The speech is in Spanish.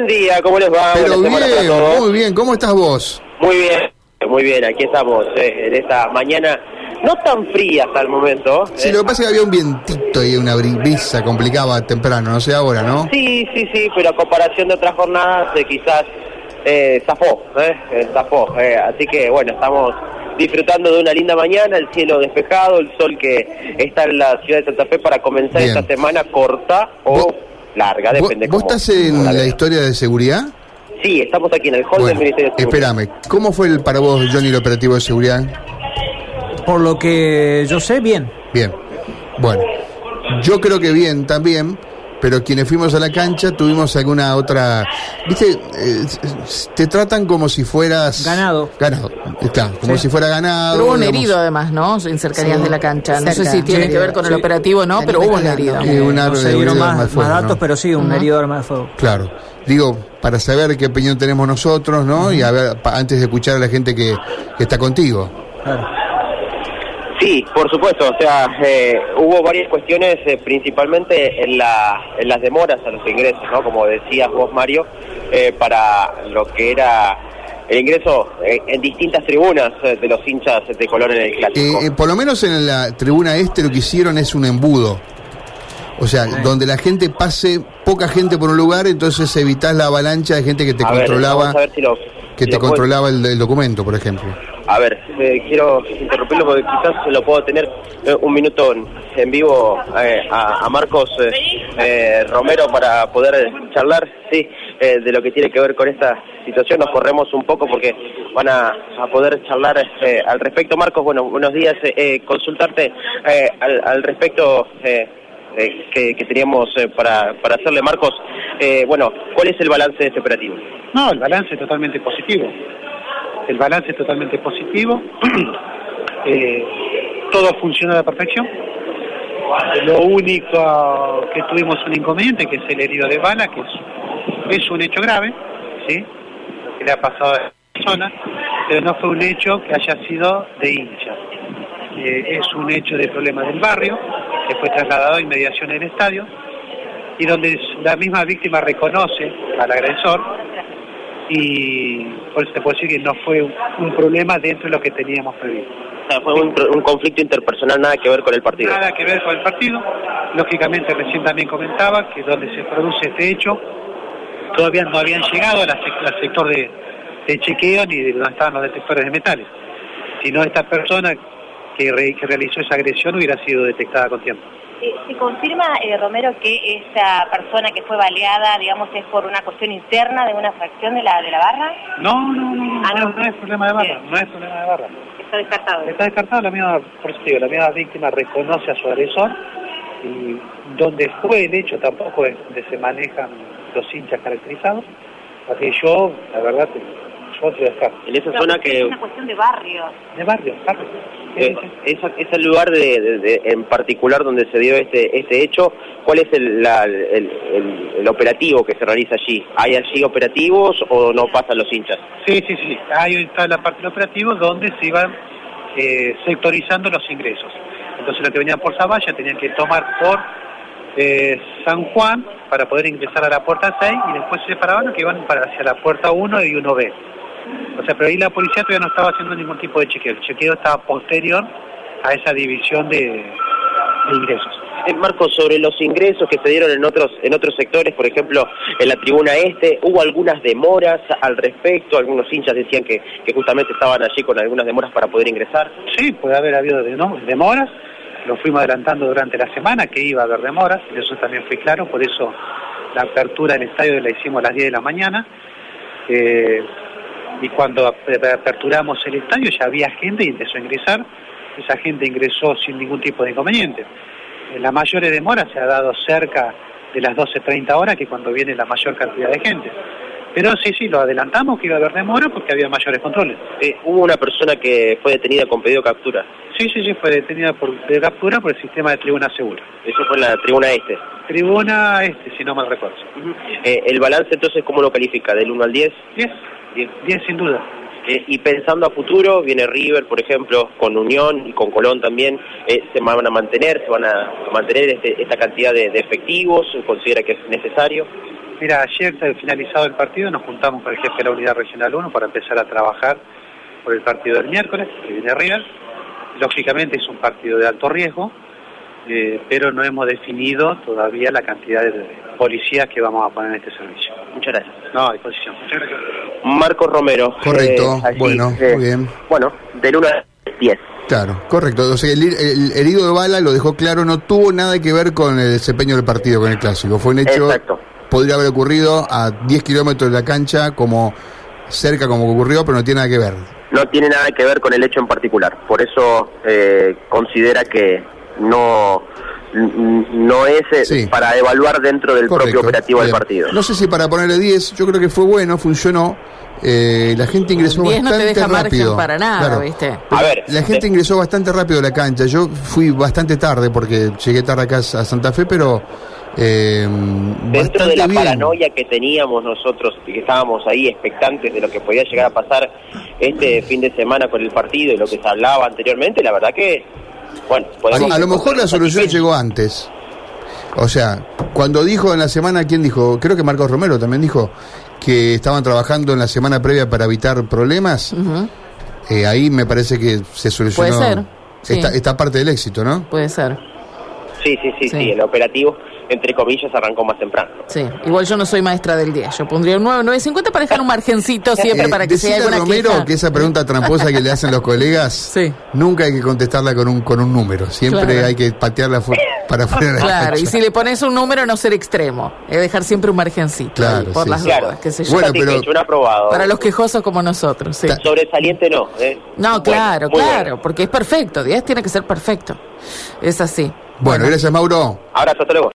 Buen día, ¿cómo les va? Pero bien, muy bien. ¿Cómo estás vos? Muy bien, muy bien, aquí estamos eh, en esta mañana no tan fría hasta el momento. Sí, eh. lo que pasa es que había un vientito y una brisa complicaba temprano, no sé ahora, ¿no? Sí, sí, sí, pero a comparación de otras jornadas eh, quizás eh, zafó, eh, zafó. eh, así que bueno, estamos disfrutando de una linda mañana, el cielo despejado, el sol que está en la ciudad de Santa Fe para comenzar Bien. esta semana corta o larga, ¿Vos, depende vos cómo- estás en cómo la la historia de seguridad? Sí, estamos aquí en el hall del Bueno, Ministerio de Seguridad. espérame. ¿Cómo fue el, para vos, Johnny, el operativo de seguridad? Por lo que yo sé, bien. Bien. Bueno, yo creo que bien también, pero quienes fuimos a la cancha tuvimos alguna otra... ¿Viste? Eh, te tratan como si fueras... Ganado. Ganado, está, como Sí. si fuera ganado. Pero hubo un digamos. herido además, ¿no? En cercanías Sí, de la cancha. No sé si tiene Sí, que ver con el sí. operativo o no, pero hubo un herido. Una no de más, arma de más fuego, datos, ¿no? pero sí, un herido de arma de fuego. Claro. Digo, para saber qué opinión tenemos nosotros, ¿no? Y a ver, pa- antes de escuchar a la gente que, que está contigo. Claro. Sí, por supuesto. O sea, eh, hubo varias cuestiones, eh, principalmente en, la, en las demoras a los ingresos, ¿no? Como decías vos, Mario, eh, para lo que era el ingreso eh, en distintas tribunas eh, de los hinchas de color en el clásico. Eh, eh, por lo menos en la tribuna este lo que hicieron es un embudo. O sea, donde la gente pase, poca gente por un lugar, entonces evitas la avalancha de gente que te A ver, controlaba, vamos a ver si lo- que te controlaba el, el documento, por ejemplo. A ver, eh, quiero interrumpirlo porque quizás lo puedo tener eh, un minuto en, en vivo eh, a, a Marcos eh, Romero para poder charlar, sí, eh, de lo que tiene que ver con esta situación. Nos corremos un poco porque van a, a poder charlar al respecto. Marcos, bueno, buenos días. eh, eh, consultarte eh, al, al respecto eh, eh, que, que teníamos eh, para, para hacerle, Marcos. Eh, bueno, ¿cuál es el balance de este operativo? No, el balance es totalmente positivo. El balance es totalmente positivo. Eh, todo funciona a la perfección. Lo único que tuvimos un inconveniente, que es el herido de bala, que es, un hecho grave, ¿sí? Que le ha pasado a la persona, pero no fue un hecho que haya sido de hincha. Eh, es un hecho de problema del barrio, que fue trasladado a inmediación del estadio, y donde la misma víctima reconoce al agresor y por eso te puedo decir que no fue un, problema dentro de lo que teníamos previsto. O sea, fue un, un conflicto interpersonal, nada que ver con el partido. Nada que ver con el partido. Lógicamente, recién también comentaba que donde se produce este hecho, todavía no habían llegado al sector de, de chequeo ni de donde estaban los detectores de metales. Si no, esta persona que, re- que realizó esa agresión hubiera sido detectada con tiempo. ¿Se confirma, eh, Romero, que esa persona que fue baleada, digamos, es por una cuestión interna de una fracción de la de la barra? No, no, no, no, Ah, no, no. es problema de barra, Bien. no es problema de barra. Está descartado. Está descartado la misma, por eso digo, la misma víctima reconoce a su agresor y donde fue el hecho tampoco es donde se manejan los hinchas caracterizados. Así que yo, la verdad, En esa Pero zona Es que una cuestión de barrio. De barrio, barrio. Sí, eh, esa- es el lugar de, de- de- en particular donde se dio este este hecho. ¿Cuál es el, la- el, el- el operativo que se realiza allí? ¿Hay allí operativos o no pasan los hinchas? Sí, sí, sí. Ahí está la parte del operativo donde se iban eh, sectorizando los ingresos. Entonces los que venían por Zavalla tenían que tomar por eh, San Juan para poder ingresar a la puerta 6 y después se separaban los que iban para hacia la puerta 1 y 1B. O sea, pero ahí la policía todavía no estaba haciendo ningún tipo de chequeo. El chequeo estaba posterior a esa división de, de ingresos. Eh, Marcos, sobre los ingresos que se dieron en otros en otros sectores, por ejemplo, en la tribuna este, ¿hubo algunas demoras al respecto? Algunos hinchas decían que, que justamente estaban allí con algunas demoras para poder ingresar. Sí, puede haber habido demoras, lo fuimos adelantando durante la semana que iba a haber demoras, y eso también fue claro, por eso la apertura del estadio la hicimos a las 10 de la mañana, eh, y cuando ap- aperturamos el estadio ya había gente y empezó a ingresar, esa gente ingresó sin ningún tipo de inconveniente. La mayor demora se ha dado cerca de las 12.30 horas, que cuando viene la mayor cantidad de gente. Pero sí, sí, lo adelantamos que iba a haber demora porque había mayores controles. Eh, hubo una persona que fue detenida con pedido de captura. Sí, sí, sí, fue detenida por de captura por el sistema de tribuna segura. Eso fue en la tribuna este. Tribuna este, si no mal recuerdo. Eh, el balance entonces, ¿cómo lo califica? ¿Del 1 al 10? 10, 10, 10 sin duda. Eh, y pensando a futuro, viene River, por ejemplo, con Unión y con Colón también, eh, ¿se van a mantener, se van a mantener este- esta cantidad de, de efectivos? ¿Considera que es necesario? Mira, ayer finalizado el partido nos juntamos con el jefe de la unidad regional 1 para empezar a trabajar por el partido del miércoles, que viene River. Lógicamente es un partido de alto riesgo, eh, pero no hemos definido todavía la cantidad de policías que vamos a poner en este servicio. Muchas gracias. No, a disposición. Marcos Romero. Correcto, eh, allí, bueno, eh, muy bien. Bueno, del 1 al 10. Claro, correcto. O sea, el, el herido de bala lo dejó claro, no tuvo nada que ver con el desempeño del partido, con el clásico. Fue un hecho, Exacto. podría haber ocurrido a 10 kilómetros de la cancha, como cerca como ocurrió, pero no tiene nada que ver. No tiene nada que ver con el hecho en particular. Por eso eh, considera que no, no es eh, Sí. para evaluar dentro del Correcto. propio operativo del partido. No sé si para ponerle 10, yo creo que fue bueno, funcionó. Eh, la gente ingresó 10 no te bastante deja rápido. para nada, ¿viste? A ver, La gente ingresó bastante rápido a la cancha. Yo fui bastante tarde porque llegué tarde acá a Santa Fe, pero eh, dentro bastante de la bien. paranoia que teníamos nosotros y que estábamos ahí expectantes de lo que podía llegar a pasar este fin de semana con el partido y lo que se hablaba anteriormente, la verdad que, bueno, podemos A, a lo mejor la solución llegó antes. O sea, cuando dijo en la semana, ¿quién dijo? Creo que Marcos Romero también dijo que estaban trabajando en la semana previa para evitar problemas. Eh, ahí me parece que se solucionó Puede ser, sí. esta parte del éxito, ¿no? Puede ser. Sí, sí, sí, sí, Sí. el operativo, entre comillas, arrancó más temprano. Sí, igual yo no soy maestra del 10. Yo pondría un 9, 9.50 para dejar un margencito siempre Eh, para que sea alguna Romero queja. que esa pregunta tramposa que le hacen los colegas, Sí. nunca hay que contestarla con un con un número. Siempre Claro. hay que patearla fu- para afuera de la Claro, y si le pones un número, no ser extremo. Es dejar siempre un margencito. Claro, ahí, por sí, las. Claro, dudas, qué sé yo. Bueno, pero- un aprobado. Para los quejosos como nosotros, sí. Sobresaliente no, ¿eh? No, Bueno, claro, claro, bueno. porque es perfecto. 10 tiene que ser perfecto. Es así. Bueno, gracias Mauro. Abrazo, hasta luego.